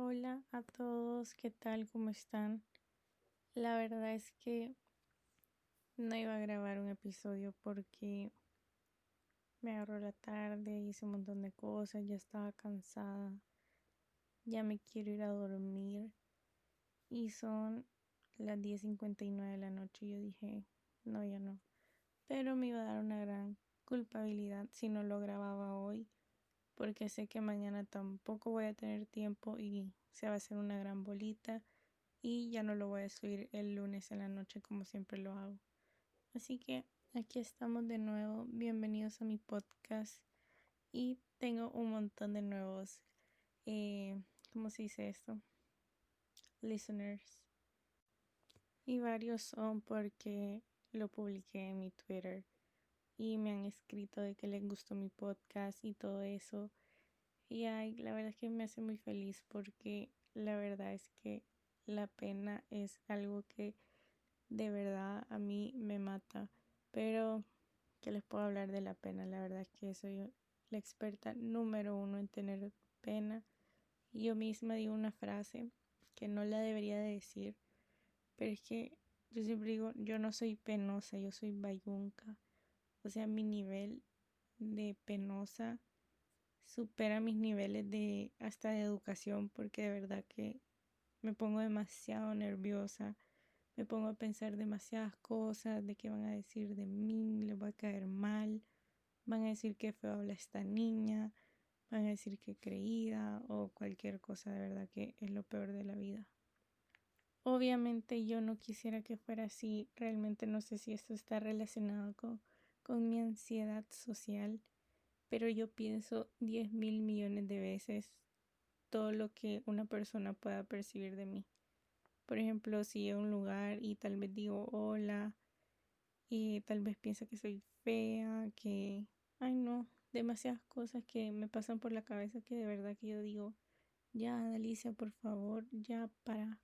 Hola a todos, ¿qué tal? ¿Cómo están? La verdad es que no iba a grabar un episodio porque me agarró la tarde, hice un montón de cosas, ya estaba cansada, ya me quiero ir a dormir y son las 10.59 de la noche y yo dije, no, ya no. Pero me iba a dar una gran culpabilidad si no lo grababa hoy porque sé que mañana tampoco voy a tener tiempo y se va a hacer una gran bolita y ya no lo voy a subir el lunes en la noche como siempre lo hago. Así que aquí estamos de nuevo, bienvenidos a mi podcast y tengo un montón de nuevos, eh, ¿cómo se dice esto? Listeners. Y varios son porque lo publiqué en mi Twitter y me han escrito de que les gustó mi podcast y todo eso. Y ay, la verdad es que me hace muy feliz porque la verdad es que la pena es algo que de verdad a mí me mata. Pero, ¿qué les puedo hablar de la pena? La verdad es que soy la experta número uno en tener pena. Yo misma digo una frase que no la debería de decir, pero es que yo siempre digo, yo no soy penosa, yo soy bayunca. Sea, mi nivel de penosa supera mis niveles de hasta de educación porque de verdad que me pongo demasiado nerviosa, me pongo a pensar demasiadas cosas de qué van a decir de mí, les va a caer mal, van a decir que feo habla esta niña, van a decir que creída o cualquier cosa de verdad que es lo peor de la vida. Obviamente yo no quisiera que fuera así, realmente no sé si esto está relacionado con con mi ansiedad social, pero yo pienso 10 mil millones de veces todo lo que una persona pueda percibir de mí. Por ejemplo, si a un lugar y tal vez digo hola y tal vez piensa que soy fea, que, ay no, demasiadas cosas que me pasan por la cabeza que de verdad que yo digo, ya, Alicia, por favor, ya para.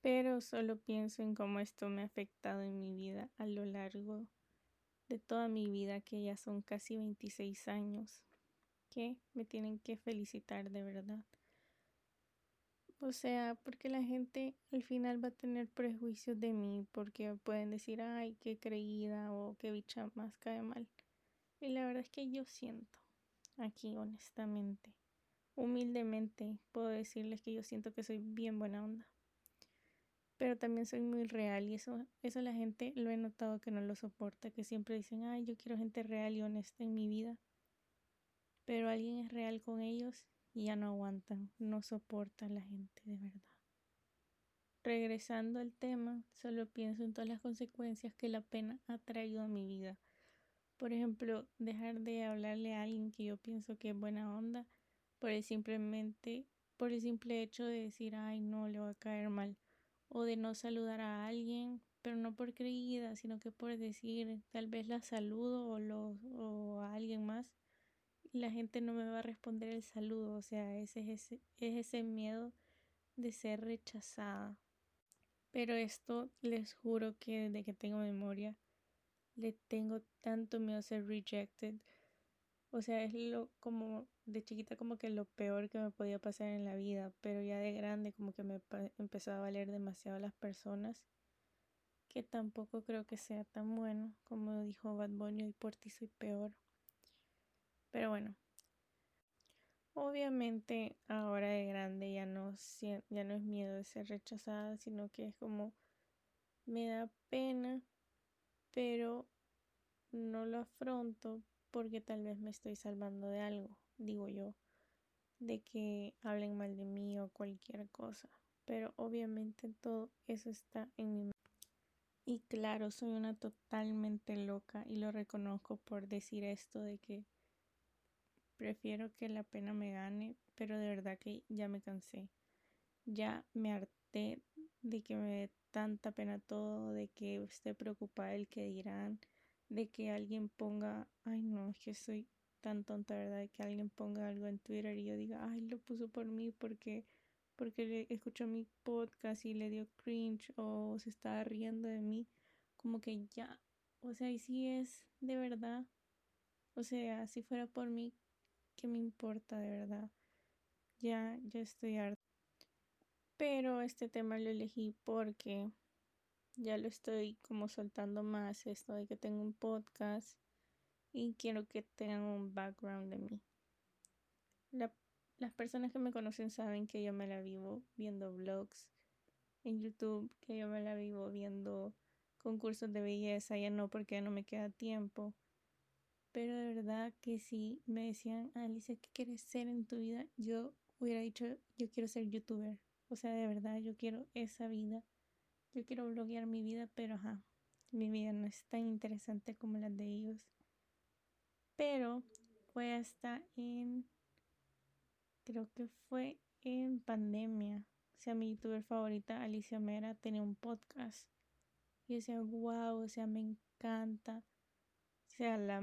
Pero solo pienso en cómo esto me ha afectado en mi vida a lo largo de toda mi vida, que ya son casi 26 años, que me tienen que felicitar de verdad. O sea, porque la gente al final va a tener prejuicios de mí, porque pueden decir, ay, qué creída o qué bicha más cae mal. Y la verdad es que yo siento, aquí honestamente, humildemente, puedo decirles que yo siento que soy bien buena onda pero también soy muy real y eso, eso la gente lo he notado que no lo soporta, que siempre dicen, ay, yo quiero gente real y honesta en mi vida, pero alguien es real con ellos y ya no aguantan, no soportan la gente de verdad. Regresando al tema, solo pienso en todas las consecuencias que la pena ha traído a mi vida. Por ejemplo, dejar de hablarle a alguien que yo pienso que es buena onda por el simplemente por el simple hecho de decir, ay, no le va a caer mal o de no saludar a alguien, pero no por creída, sino que por decir tal vez la saludo o, lo, o a alguien más la gente no me va a responder el saludo, o sea, ese es ese, es ese miedo de ser rechazada. Pero esto les juro que desde que tengo memoria le tengo tanto miedo a ser rejected. O sea, es lo como de chiquita como que lo peor que me podía pasar en la vida, pero ya de grande como que me empezó a valer demasiado las personas, que tampoco creo que sea tan bueno, como dijo Bad Bunny, y por ti soy peor. Pero bueno, obviamente ahora de grande ya no, ya no es miedo de ser rechazada, sino que es como me da pena, pero no lo afronto porque tal vez me estoy salvando de algo digo yo, de que hablen mal de mí o cualquier cosa. Pero obviamente todo eso está en mi mente. Y claro, soy una totalmente loca y lo reconozco por decir esto de que prefiero que la pena me gane, pero de verdad que ya me cansé. Ya me harté de que me dé tanta pena todo, de que esté preocupada el que dirán, de que alguien ponga, ay no, es que soy tan tonta, ¿verdad? Que alguien ponga algo en Twitter y yo diga, ay, lo puso por mí porque, porque escuchó mi podcast y le dio cringe o se estaba riendo de mí. Como que ya, o sea, y si es de verdad, o sea, si fuera por mí, ¿qué me importa de verdad? Ya, ya estoy harta. Pero este tema lo elegí porque ya lo estoy como soltando más, esto de que tengo un podcast y quiero que tengan un background de mí. las personas que me conocen saben que yo me la vivo viendo vlogs en YouTube, que yo me la vivo viendo concursos de belleza, ya no porque no me queda tiempo. Pero de verdad que si me decían, Alicia, ¿qué quieres ser en tu vida? Yo hubiera dicho, yo quiero ser youtuber. O sea, de verdad, yo quiero esa vida. Yo quiero bloguear mi vida, pero ajá, mi vida no es tan interesante como la de ellos. Pero fue hasta en, creo que fue en pandemia. O sea, mi youtuber favorita, Alicia Mera, tenía un podcast. Y decía, wow, o sea, me encanta. O sea, la,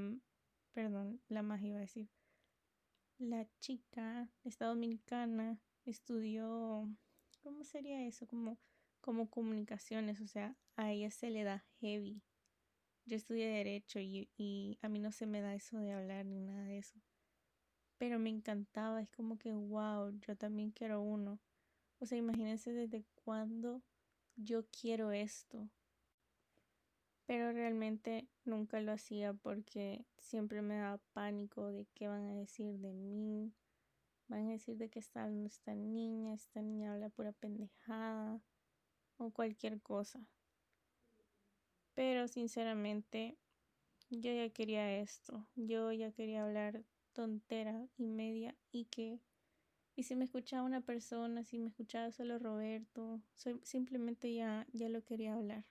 perdón, la más iba a decir. La chica, esta dominicana, estudió, ¿cómo sería eso? Como, como comunicaciones, o sea, a ella se le da heavy. Yo estudié derecho y, y a mí no se me da eso de hablar ni nada de eso. Pero me encantaba, es como que, wow, yo también quiero uno. O sea, imagínense desde cuándo yo quiero esto. Pero realmente nunca lo hacía porque siempre me daba pánico de qué van a decir de mí. Van a decir de que está esta niña, esta niña habla pura pendejada o cualquier cosa. Pero sinceramente yo ya quería esto. Yo ya quería hablar tontera y media y que y si me escuchaba una persona, si me escuchaba solo Roberto, simplemente ya ya lo quería hablar.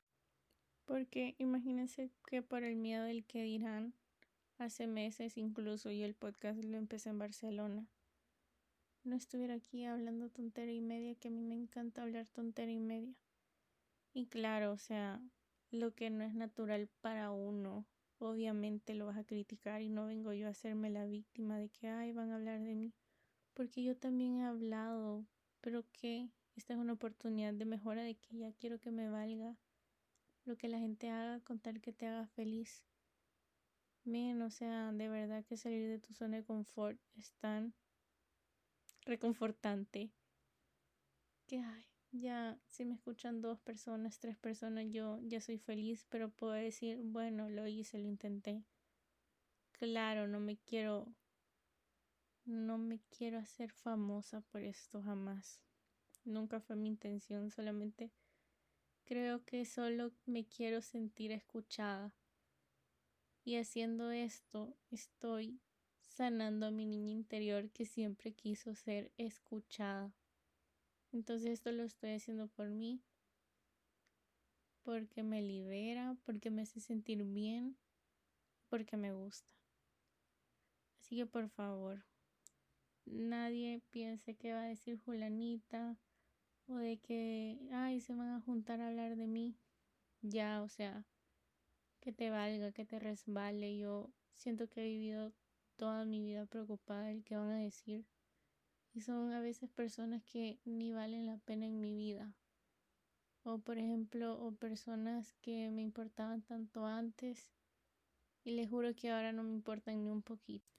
Porque imagínense que por el miedo del que dirán, hace meses incluso y el podcast lo empecé en Barcelona. No estuviera aquí hablando tontera y media, que a mí me encanta hablar tontera y media. Y claro, o sea, lo que no es natural para uno, obviamente lo vas a criticar y no vengo yo a hacerme la víctima de que, ay, van a hablar de mí. Porque yo también he hablado, pero que esta es una oportunidad de mejora de que ya quiero que me valga lo que la gente haga con tal que te haga feliz. Bien, o sea, de verdad que salir de tu zona de confort es tan reconfortante que ay, ya si me escuchan dos personas, tres personas, yo ya soy feliz, pero puedo decir, bueno, lo hice, lo intenté. Claro, no me quiero no me quiero hacer famosa por esto jamás. Nunca fue mi intención, solamente Creo que solo me quiero sentir escuchada. Y haciendo esto estoy sanando a mi niña interior que siempre quiso ser escuchada. Entonces esto lo estoy haciendo por mí, porque me libera, porque me hace sentir bien, porque me gusta. Así que por favor, nadie piense que va a decir Julanita o de que, ay, se van a juntar a hablar de mí, ya, o sea, que te valga, que te resbale. Yo siento que he vivido toda mi vida preocupada del que van a decir. Y son a veces personas que ni valen la pena en mi vida. O por ejemplo, o personas que me importaban tanto antes y les juro que ahora no me importan ni un poquito.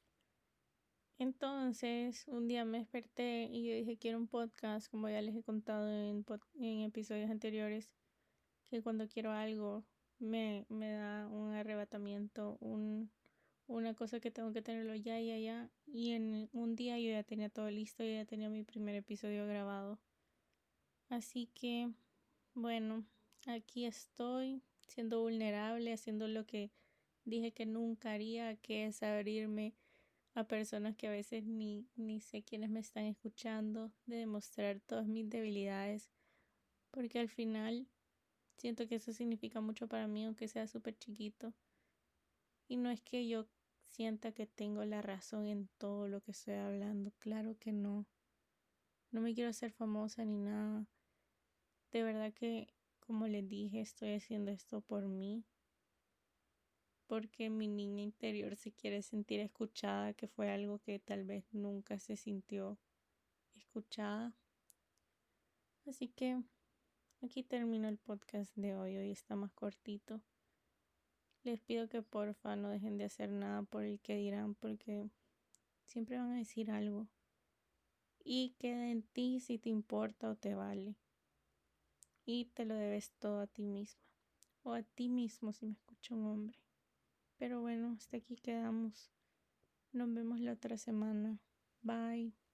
Entonces, un día me desperté y yo dije, quiero un podcast, como ya les he contado en, en episodios anteriores, que cuando quiero algo me, me da un arrebatamiento, un, una cosa que tengo que tenerlo ya, ya, ya. Y en un día yo ya tenía todo listo, yo ya tenía mi primer episodio grabado. Así que, bueno, aquí estoy siendo vulnerable, haciendo lo que dije que nunca haría, que es abrirme a personas que a veces ni, ni sé quiénes me están escuchando, de demostrar todas mis debilidades, porque al final siento que eso significa mucho para mí, aunque sea súper chiquito. Y no es que yo sienta que tengo la razón en todo lo que estoy hablando, claro que no. No me quiero hacer famosa ni nada. De verdad que, como les dije, estoy haciendo esto por mí, porque mi niña interior se quiere sentir escuchada, que fue algo que tal vez nunca se sintió escuchada. Así que aquí termino el podcast de hoy, hoy está más cortito. Les pido que porfa no dejen de hacer nada por el que dirán, porque siempre van a decir algo. Y queda en ti si te importa o te vale. Y te lo debes todo a ti misma. O a ti mismo si me escucha un hombre. Pero bueno, hasta aquí quedamos. Nos vemos la otra semana. Bye.